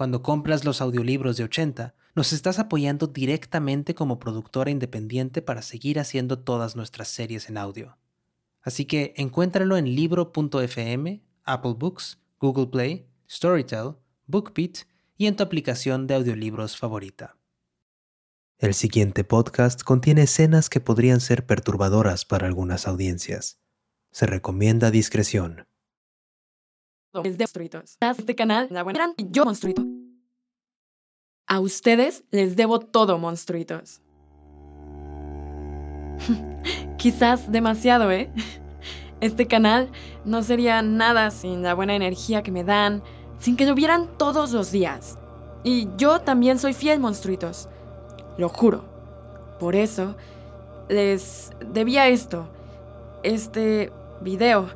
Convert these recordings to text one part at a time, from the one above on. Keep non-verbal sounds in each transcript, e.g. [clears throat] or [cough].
cuando compras los audiolibros de 80, nos estás apoyando directamente como productora independiente para seguir haciendo todas nuestras series en audio. Así que encuéntralo en libro.fm, Apple Books, Google Play, Storytel, BookBeat y en tu aplicación de audiolibros favorita. El siguiente podcast contiene escenas que podrían ser perturbadoras para algunas audiencias. Se recomienda discreción. A ustedes les debo todo, monstruitos. [laughs] Quizás demasiado, ¿eh? [laughs] Este canal no sería nada sin la buena energía que me dan, sin que vieran todos los días. Y yo también soy fiel, monstruitos. Lo juro. Por eso, les debía esto. Este video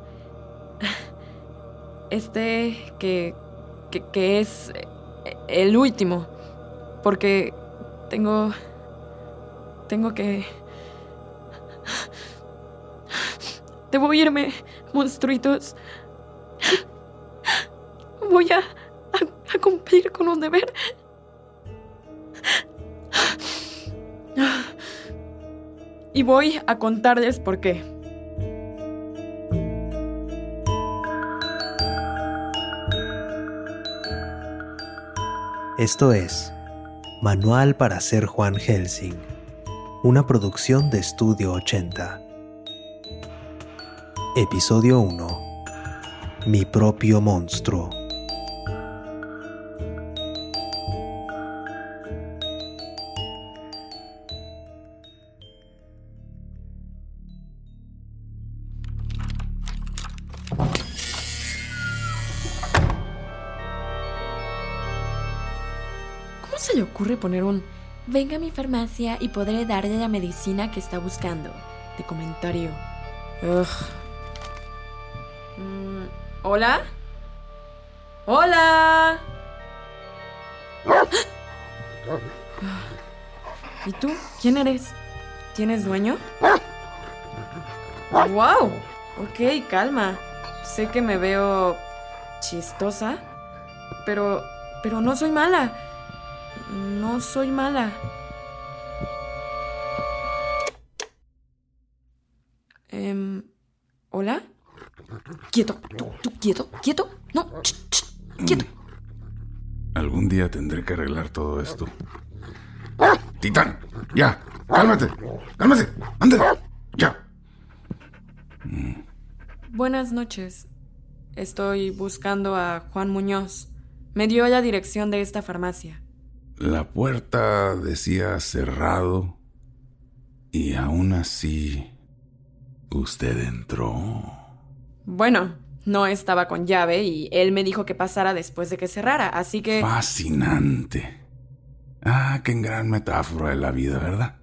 [laughs] este que, que, es el último, porque tengo, tengo que... Debo irme, monstruitos. Voy a, a, cumplir con un deber. Y voy a contarles por qué. Esto es Manual para ser Juan Helsing, una producción de Estudio 80. Episodio 1. Mi propio monstruo. Se le ocurre poner un venga a mi farmacia y podré darle la medicina que está buscando? De comentario. Mm, ¿Hola? ¡Hola! [gasps] ¿Y tú? ¿Quién eres? ¿Tienes dueño? ¡Wow! Ok, calma. Sé que me veo chistosa, pero pero no soy mala. No soy mala. Eh, ¿Hola? Quieto, tú, quieto, quieto. No, quieto. Algún día tendré que arreglar todo esto. Titán, ya, cálmate, cálmate, ándale, ya. Buenas noches. Estoy buscando a Juan Muñoz. Me dio la dirección de esta farmacia. La puerta decía cerrado y aún así usted entró. Bueno, no estaba con llave y él me dijo que pasara después de que cerrara, así que... Fascinante. Ah, qué gran metáfora de la vida, ¿verdad?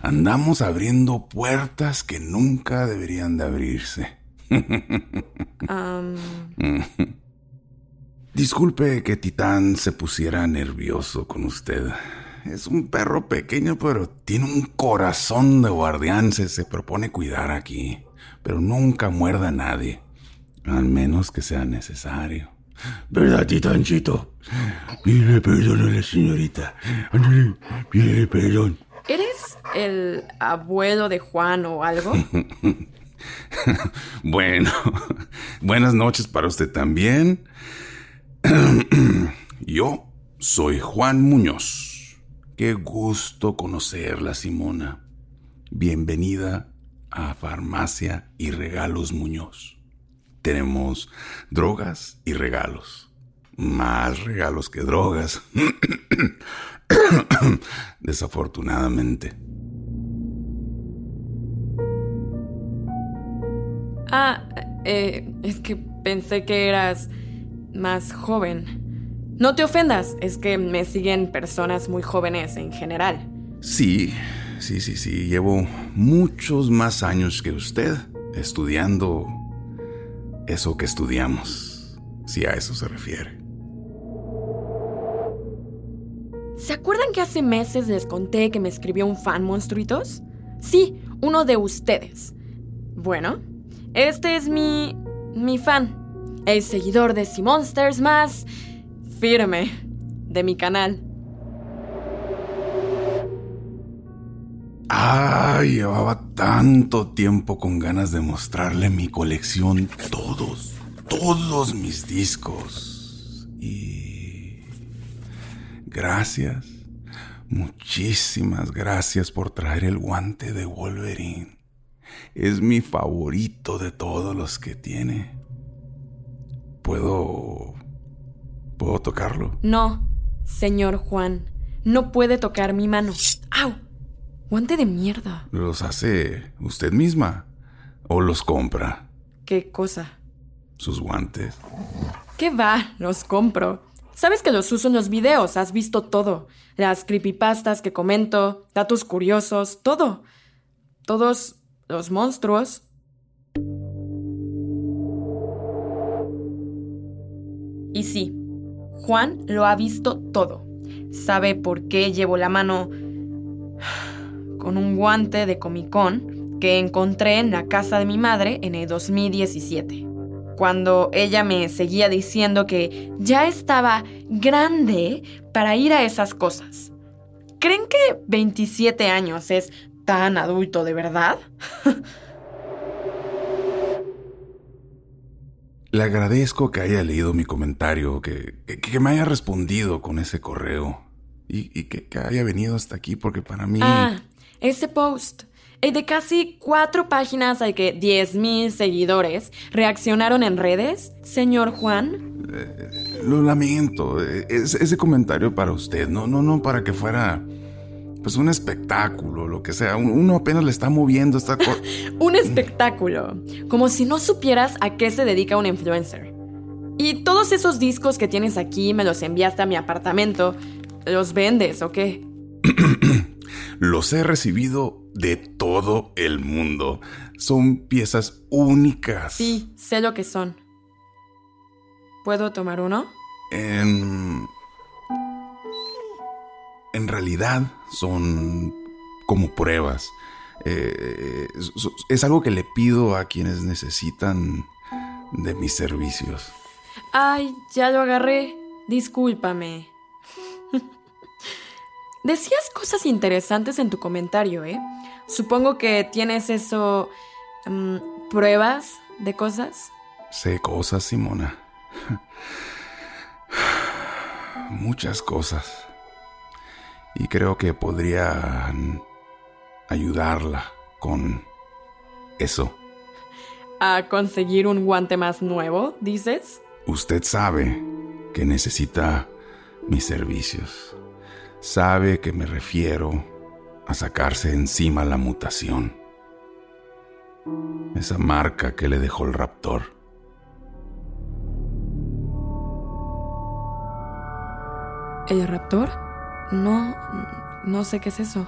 Andamos abriendo puertas que nunca deberían de abrirse. [laughs] Disculpe que Titán se pusiera nervioso con usted. Es un perro pequeño, pero tiene un corazón de guardián. Se, propone cuidar aquí, pero nunca muerda a nadie. Al menos que sea necesario. ¿Verdad, Titánchito? Pide perdón a la señorita. pide perdón. ¿Eres el abuelo de Juan o algo? [laughs] bueno, buenas noches para usted también. [clears throat] Yo soy Juan Muñoz. Qué gusto conocerla, Simona. Bienvenida a Farmacia y Regalos Muñoz. Tenemos drogas y regalos. Más regalos que drogas. [clears throat] Desafortunadamente. Ah, eh, es que pensé que eras más joven. No te ofendas, es que me siguen personas muy jóvenes en general. Sí, sí, sí, sí. Llevo muchos más años que usted estudiando eso que estudiamos, si a eso se refiere. ¿Se acuerdan que hace meses les conté que me escribió un fan, monstruitos? Sí, uno de ustedes. Bueno, este es mi. mi fan. El seguidor de Sea Monsters más. firme de mi canal. Ay, llevaba tanto tiempo con ganas de mostrarle mi colección, todos, todos mis discos. Y... Gracias, muchísimas gracias por traer el guante de Wolverine. Es mi favorito de todos los que tiene. ¿Puedo... ¿Puedo tocarlo? No, señor Juan. No puede tocar mi mano. ¡Au! Guante de mierda. ¿Los hace usted misma? ¿O los compra? ¿Qué cosa? Sus guantes. ¿Qué va? Los compro. Sabes que los uso en los videos, has visto todo. Las creepypastas que comento, datos curiosos, todo. Todos los monstruos. Y sí, Juan lo ha visto todo. Sabe por qué llevo la mano con un guante de Comic Con que encontré en la casa de mi madre en el 2017 cuando ella me seguía diciendo que ya estaba grande para ir a esas cosas. ¿Creen que 27 años es tan adulto de verdad? [laughs] Le agradezco que haya leído mi comentario, que, que, me haya respondido con ese correo y, que, que, haya venido hasta aquí porque para mí... Ah, ese post. El de casi cuatro páginas al que 10.000 seguidores reaccionaron en redes, señor Juan. Eh, lo lamento. Es, ese comentario para usted, no, no, no para que fuera pues un espectáculo, lo que sea. Uno apenas le está moviendo esta cosa. [laughs] un espectáculo. Como si no supieras a qué se dedica un influencer. Y todos esos discos que tienes aquí me los enviaste a mi apartamento. ¿Los vendes o qué? [clears throat] Los he recibido de todo el mundo. Son piezas únicas. Sí, sé lo que son. ¿Puedo tomar uno? En... En realidad son como pruebas. Eh, es algo que le pido a quienes necesitan de mis servicios. Ay, ya lo agarré. Discúlpame. [laughs] Decías cosas interesantes en tu comentario, ¿eh? Supongo que tienes eso... Mm, pruebas de cosas. Sé cosas, Simona. [sighs] Muchas cosas. Y creo que podría ayudarla con eso. ¿A conseguir un guante más nuevo, dices? Usted sabe que necesita mis servicios sabe que me refiero a sacarse encima la mutación. Esa marca que le dejó el raptor. ¿El raptor? No, no sé qué es eso.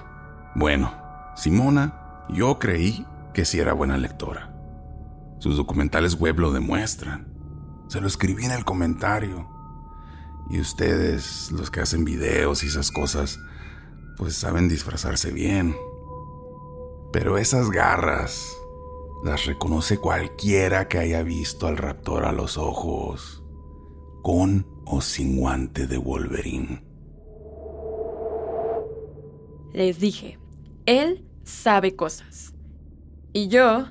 Bueno, Simona, yo creí que sí era buena lectora. Sus documentales web lo demuestran. Se lo escribí en el comentario. Y ustedes, los que hacen videos y esas cosas, pues saben disfrazarse bien. Pero esas garras las reconoce cualquiera que haya visto al raptor a los ojos, con o sin guante de Wolverine. Les dije, él sabe cosas. Y yo,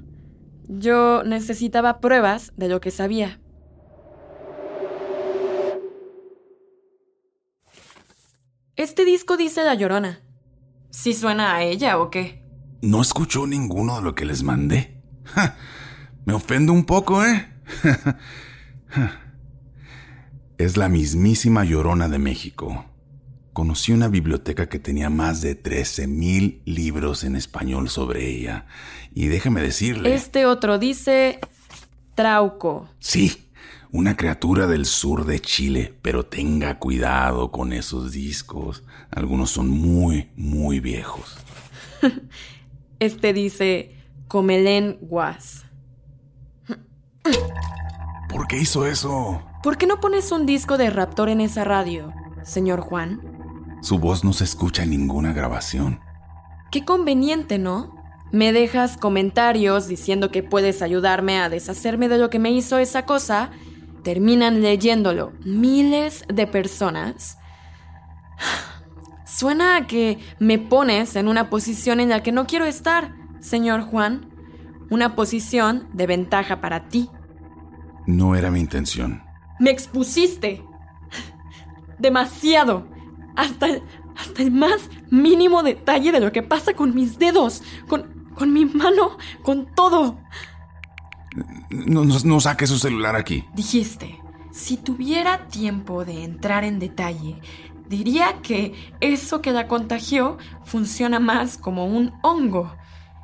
yo necesitaba pruebas de lo que sabía. Este disco dice La Llorona. ¿Sí suena a ella o qué? No escuchó ninguno de lo que les mandé. Me ofendo un poco, ¿eh? es la mismísima Llorona de México. Conocí una biblioteca que tenía más de 13.000 libros en español sobre ella. Y déjeme decirle... Este otro dice Trauco. Sí, Una criatura del sur de Chile, pero tenga cuidado con esos discos. Algunos son muy, muy viejos. [laughs] Este dice Comelén Guas. ¿Por qué hizo eso? ¿Por qué no pones un disco de Raptor en esa radio, señor Juan? Su voz no se escucha en ninguna grabación. Qué conveniente, ¿no? Me dejas comentarios diciendo que puedes ayudarme a deshacerme de lo que me hizo esa cosa. Terminan leyéndolo miles de personas. [sighs] Suena a que me pones en una posición en la que no quiero estar, señor Juan. Una posición de ventaja para ti. No era mi intención. Me expusiste. Demasiado. Hasta el, hasta el más mínimo detalle de lo que pasa con mis dedos, con, con mi mano, con todo. No, no, no saque su celular aquí. Dijiste, si tuviera tiempo de entrar en detalle, diría que eso que la contagió funciona más como un hongo.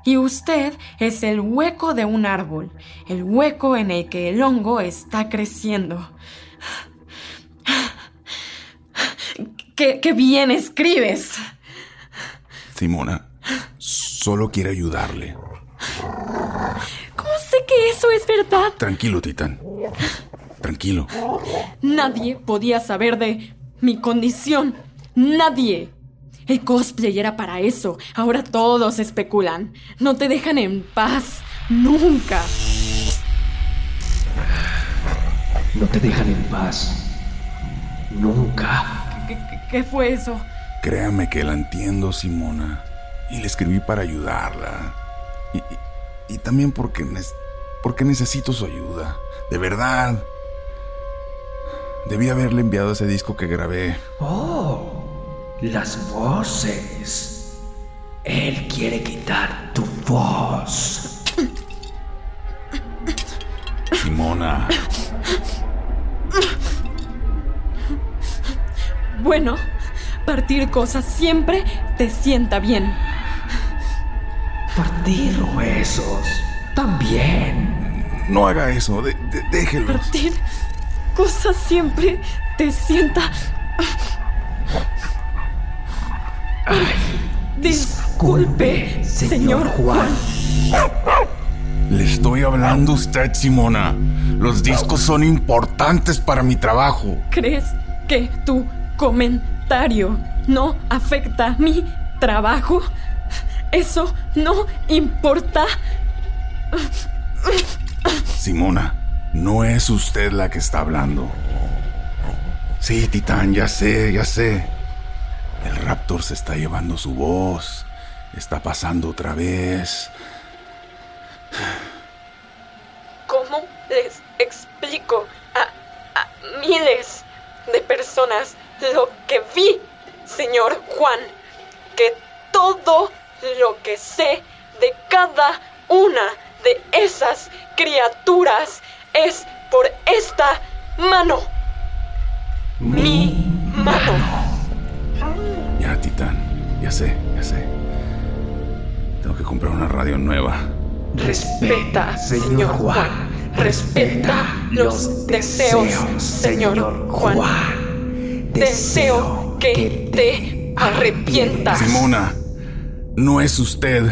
Y usted es el hueco de un árbol, el hueco en el que el hongo está creciendo. ¡Qué, qué bien escribes! Simona, solo quiere ayudarle. ¿Cómo sé que eso es verdad? Tranquilo, Titán. Tranquilo. Nadie podía saber de mi condición. Nadie. El cosplay era para eso. Ahora todos especulan. No te dejan en paz. Nunca. No te dejan en paz. Nunca. ¿Qué, fue eso? Créame que la entiendo, Simona. Y le escribí para ayudarla. Y, y- y también porque, nes- porque necesito su ayuda. De verdad. Debí haberle enviado ese disco que grabé. Oh, las voces. Él quiere quitar tu voz. Simona. Bueno, partir cosas siempre te sienta bien. Partir huesos. También. No haga eso. de- de- déjelo. Partir cosas siempre te sienta. Disculpe, señor Juan. Le estoy hablando a usted, Simona. Los discos son importantes para mi trabajo. ¿Crees que tu comentario no afecta mi trabajo? Eso no importa. Simona, no es usted la que está hablando. Sí, Titán, ya sé, ya sé. El Raptor se está llevando su voz. Está pasando otra vez. ¿Cómo les explico a, a miles de personas lo que vi, señor Juan? Que todo lo que sé de cada una de esas criaturas es por esta mano. Mi mano. Ya, Titán, ya sé, ya sé. Tengo que comprar una radio nueva. Respeta, señor Juan. Respeta los deseos, señor Juan. Deseo que te arrepientas. Simona, no es usted.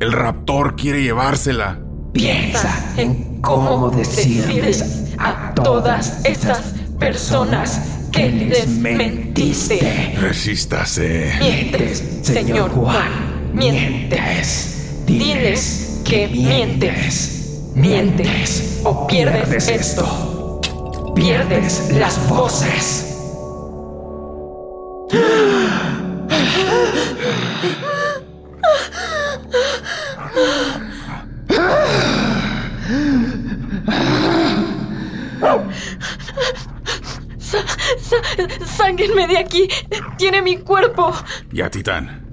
El Raptor quiere llevársela. Piensa en cómo decirles a todas esas personas que les mentiste. Resístase. Mientes, señor Juan, mientes. Diles que mientes. Mientes o pierdes esto. Pierdes las voces. Sáquenme de aquí. Tiene mi cuerpo. Ya, Titán.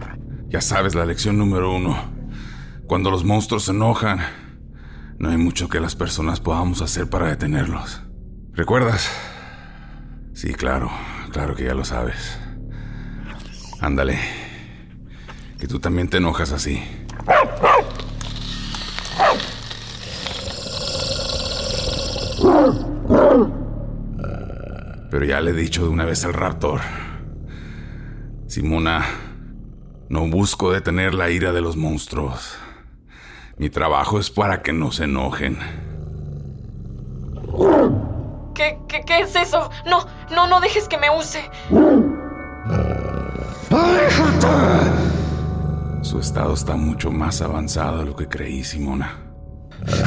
Ya sabes la lección número uno. Cuando los monstruos se enojan, no hay mucho que las personas podamos hacer para detenerlos. ¿Recuerdas? Sí, claro. Claro que ya lo sabes. Ándale. Que tú también te enojas así. Pero ya le he dicho de una vez al raptor. Simona, no busco detener la ira de los monstruos. Mi trabajo es para que no se enojen. ¿Qué, qué, qué es eso? No, no, no dejes que me use. Su estado está mucho más avanzado de lo que creí, Simona.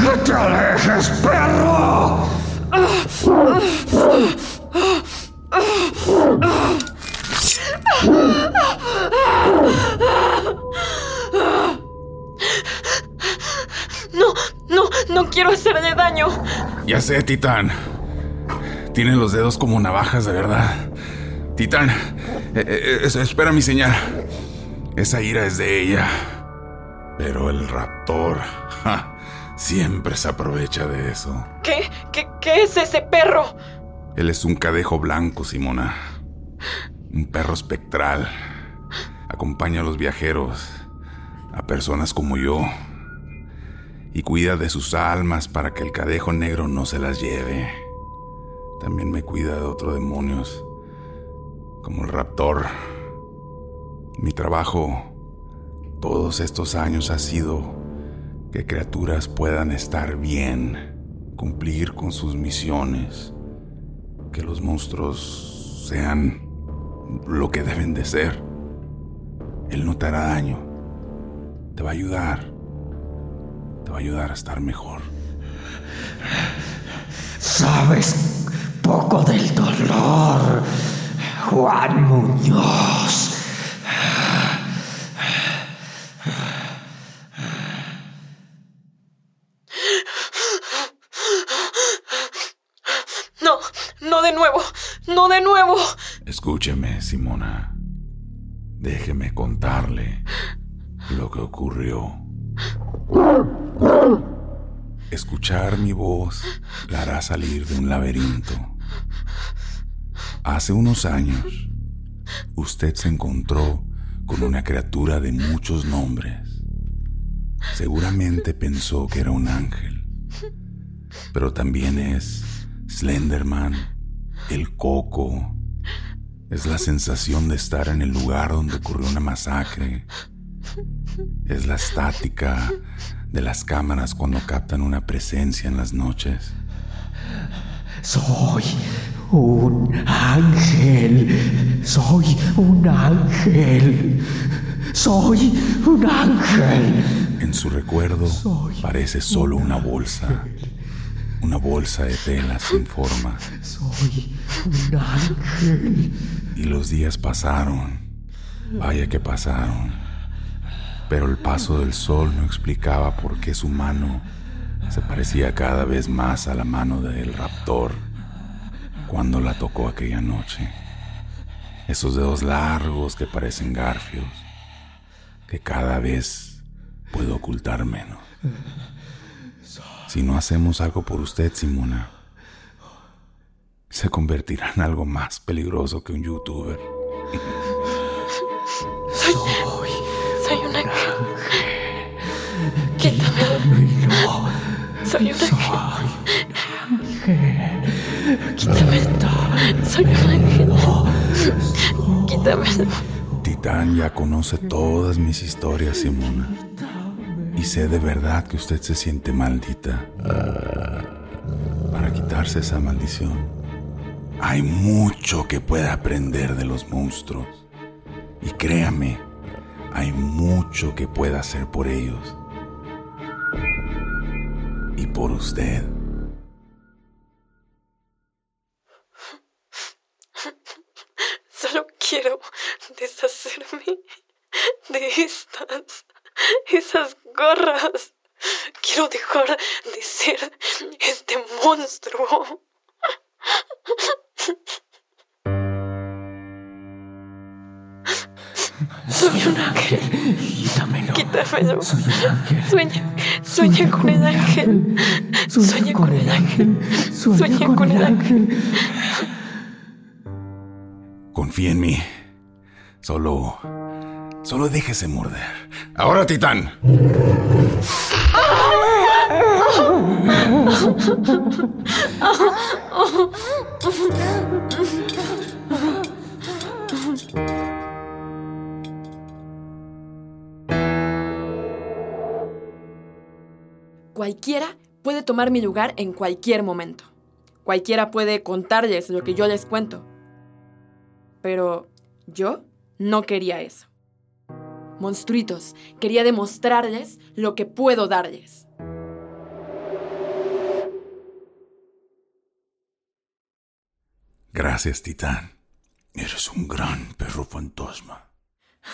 ¡No te alejes, perro! No, no, no quiero hacerle daño. Ya sé, Titán. Tiene los dedos como navajas de verdad. Titán, eh, eh, es- espera mi señal. Esa ira es de ella. Pero el raptor ja, siempre se aprovecha de eso. ¿Qué, qué, qué es ese perro? Él es un cadejo blanco, Simona. Un perro espectral. Acompaña a los viajeros, a personas como yo. Y cuida de sus almas para que el cadejo negro no se las lleve. También me cuida de otros demonios, como el raptor. Mi trabajo todos estos años ha sido que criaturas puedan estar bien, cumplir con sus misiones que los monstruos sean lo que deben de ser. Él no te hará daño. Te va a ayudar. Te va a ayudar a estar mejor. Sabes poco del dolor, Juan Muñoz. No, no de nuevo, no de nuevo. Escúcheme, Simona. Déjeme contarle lo que ocurrió. Escuchar mi voz la hará salir de un laberinto. Hace unos años, usted se encontró con una criatura de muchos nombres. Seguramente pensó que era un ángel, pero también es Slenderman, el coco. Es la sensación de estar en el lugar donde ocurrió una masacre. Es la estática de las cámaras cuando captan una presencia en las noches. Soy un ángel. Soy un ángel. Soy un ángel. En su recuerdo parece solo una bolsa. Una bolsa de tela sin forma. Soy un ángel. Y los días pasaron. Vaya que pasaron. Pero el paso del sol no explicaba por qué su mano se parecía cada vez más a la mano del raptor cuando la tocó aquella noche. Esos dedos largos que parecen garfios, que cada vez puedo ocultar menos. Si no hacemos algo por usted, Simona, se convertirá en algo más peligroso que un youtuber. Soy Soy un ángel. Quítamelo. Soy un ángel. Quítamelo. Soy un ángel. Quítamelo. Titán ya conoce todas mis historias, Simona. Y sé de verdad que usted se siente maldita. Para quitarse esa maldición, hay mucho que puede aprender de los monstruos. Y créame, hay mucho que pueda hacer por ellos. Y por usted. Solo quiero deshacerme de estas, esas gorras. Quiero dejar de ser este monstruo. Soy un ángel. Quítamelo. Quítamelo. Soy un ángel. Sueña, sueña con el ángel. Sueña con el ángel. Sueña con el ángel. Confía en mí. Solo. Solo déjese morder. Ahora, Titán. Cualquiera puede tomar mi lugar en cualquier momento. Cualquiera puede contarles lo que yo les cuento. Pero yo no quería eso. Monstruitos, quería demostrarles lo que puedo darles. Gracias, Titán. Eres un gran perro fantasma.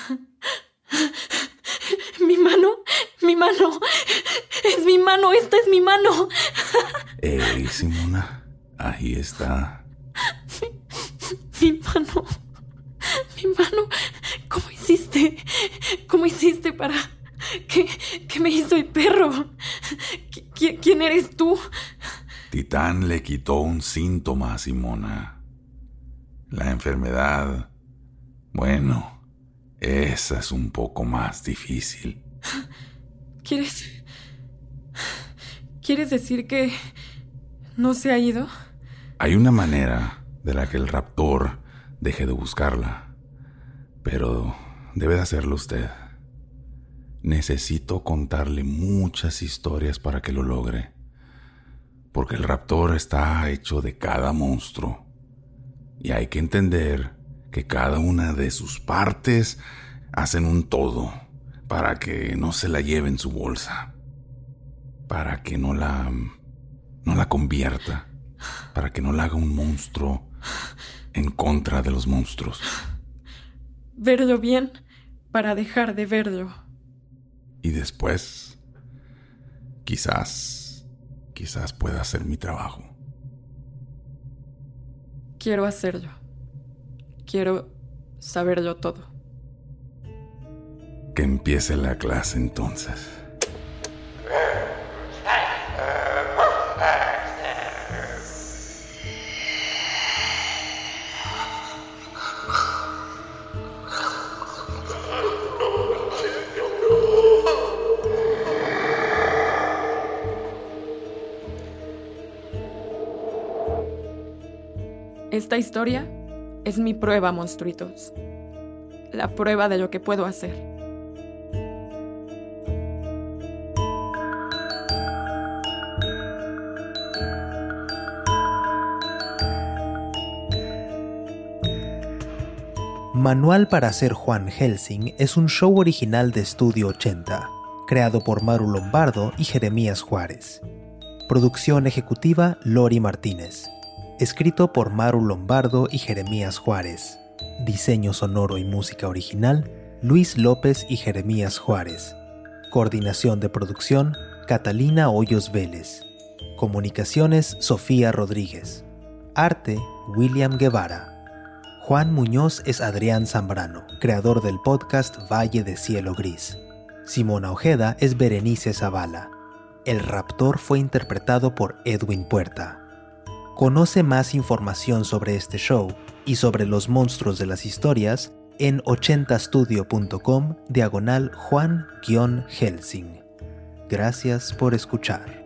[laughs] Mi mano, mi mano, es mi mano, esta es mi mano. Ey, Simona, ahí está. Mi mano, mi mano, ¿cómo hiciste? ¿Cómo hiciste para... ¿Qué, qué me hizo el perro? ¿Qui- ¿Quién eres tú? Titán le quitó un síntoma a Simona. La enfermedad. Bueno, esa es un poco más difícil. ¿Quieres... ¿Quieres decir que no se ha ido? Hay una manera de la que el raptor deje de buscarla, pero debe de hacerlo usted. Necesito contarle muchas historias para que lo logre, porque el raptor está hecho de cada monstruo y hay que entender que cada una de sus partes hacen un todo para que no se la lleve en su bolsa, para que no la no la convierta, para que no la haga un monstruo en contra de los monstruos. Verlo bien para dejar de verlo. Y después, quizás, quizás pueda hacer mi trabajo. Quiero hacerlo. Quiero saberlo todo. Que empiece la clase entonces. Esta historia es mi prueba, monstruitos. La prueba de lo que puedo hacer. Manual para ser Juan Helsing es un show original de Estudio 80, creado por Maru Lombardo y Jeremías Juárez. Producción ejecutiva Lori Martínez. Escrito por Maru Lombardo y Jeremías Juárez. Diseño sonoro y música original Luis López y Jeremías Juárez. Coordinación de producción Catalina Hoyos Vélez. Comunicaciones Sofía Rodríguez. Arte William Guevara. Juan Muñoz es Adrián Zambrano, creador del podcast Valle de Cielo Gris. Simona Ojeda es Berenice Zavala. El raptor fue interpretado por Edwin Puerta. Conoce más información sobre este show y sobre los monstruos de las historias en 80studio.com diagonal Juan-Helsing. Gracias por escuchar.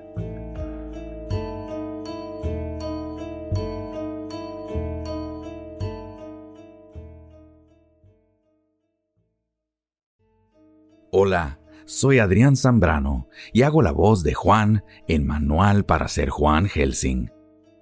Hola, soy Adrián Zambrano y hago la voz de Juan en Manual para ser Juan Helsing.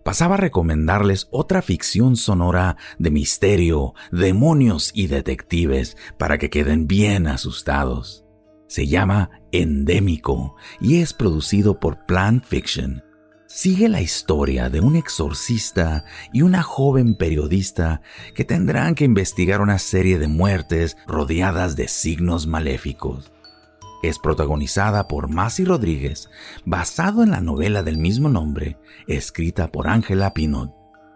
Pasaba a recomendarles otra ficción sonora de misterio, demonios y detectives para que queden bien asustados. Se llama Endémico y es producido por Plant Fiction. Sigue la historia de un exorcista y una joven periodista que tendrán que investigar una serie de muertes rodeadas de signos maléficos. Es protagonizada por Masi Rodríguez, basado en la novela del mismo nombre, escrita por Ángela Pinot.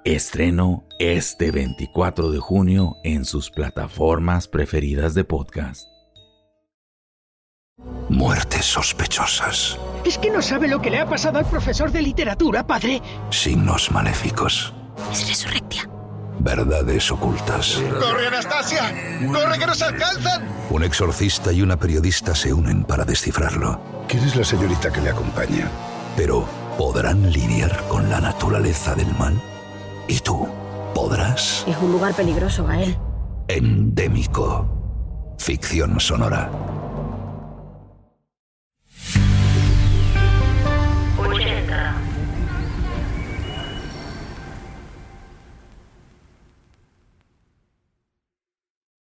Estreno este 24 de junio en sus plataformas preferidas de podcast. Muertes sospechosas, Es que no sabe lo que le ha pasado al profesor de literatura, padre. signos maléficos, Es resurrectia verdades ocultas. ¡Corre, Anastasia! ¡Corre, que nos alcanzan! Un exorcista y una periodista se unen para descifrarlo. ¿Quién es la señorita que le acompaña? Pero, ¿podrán lidiar con la naturaleza del mal? ¿Y tú? ¿Podrás? Es un lugar peligroso, Gael. Endémico. Ficción sonora.